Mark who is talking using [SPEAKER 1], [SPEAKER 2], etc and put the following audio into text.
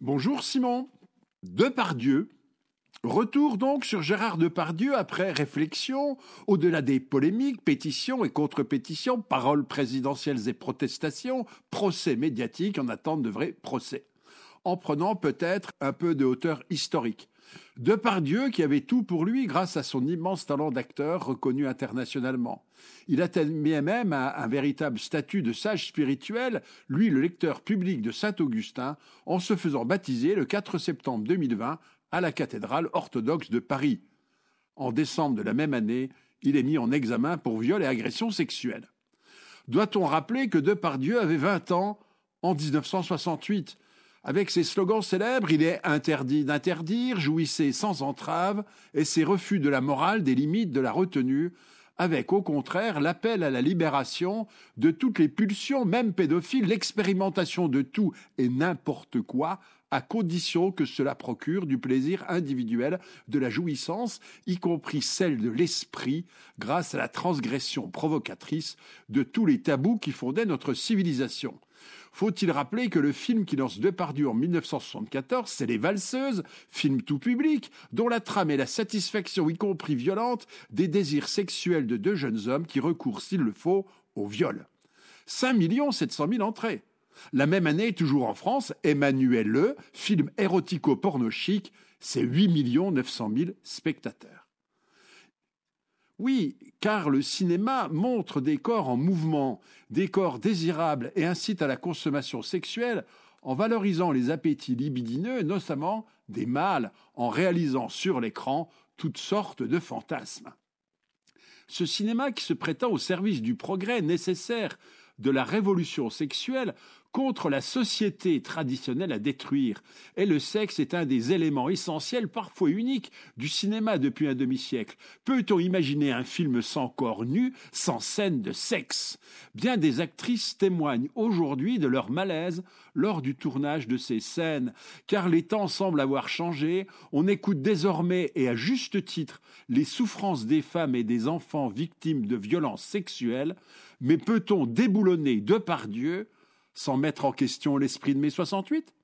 [SPEAKER 1] Bonjour Simon. Depardieu. Retour donc sur Gérard Depardieu après réflexion, au-delà des polémiques, pétitions et contre-pétitions, paroles présidentielles et protestations, procès médiatiques en attente de vrais procès. En prenant peut-être un peu de hauteur historique. Depardieu qui avait tout pour lui grâce à son immense talent d'acteur reconnu internationalement. Il atteignait même un, véritable statut de sage spirituel, lui le lecteur public de Saint-Augustin, en se faisant baptiser le 4 septembre 2020 à la cathédrale orthodoxe de Paris. En décembre de la même année, il est mis en examen pour viol et agression sexuelle. Doit-on rappeler que Depardieu avait 20 ans en 1968 avec ses slogans célèbres, il est interdit d'interdire, jouissez sans entrave, et ses refus de la morale des limites de la retenue, avec au contraire l'appel à la libération de toutes les pulsions, même pédophiles, l'expérimentation de tout et n'importe quoi, à condition que cela procure du plaisir individuel, de la jouissance, y compris celle de l'esprit, grâce à la transgression provocatrice de tous les tabous qui fondaient notre civilisation. Faut-il rappeler que le film qui lance Depardieu en 1974, c'est Les Valseuses, film tout public, dont la trame est la satisfaction, y compris violente, des désirs sexuels de deux jeunes hommes qui recourent, s'il le faut, au viol? 5 700 000 entrées. La même année, toujours en France, Emmanuel Le, film érotico-porno chic, c'est 8 900 000 spectateurs. Oui, car le cinéma montre des corps en mouvement, des corps désirables et incite à la consommation sexuelle en valorisant les appétits libidineux, notamment des mâles, en réalisant sur l'écran toutes sortes de fantasmes. Ce cinéma qui se prétend au service du progrès nécessaire de la révolution sexuelle contre la société traditionnelle à détruire. Et le sexe est un des éléments essentiels, parfois uniques, du cinéma depuis un demi-siècle. Peut-on imaginer un film sans corps nu, sans scène de sexe? Bien des actrices témoignent aujourd'hui de leur malaise lors du tournage de ces scènes, car les temps semblent avoir changé, on écoute désormais, et à juste titre, les souffrances des femmes et des enfants victimes de violences sexuelles, mais peut-on déboulonner de par Dieu sans mettre en question l'esprit de mai 68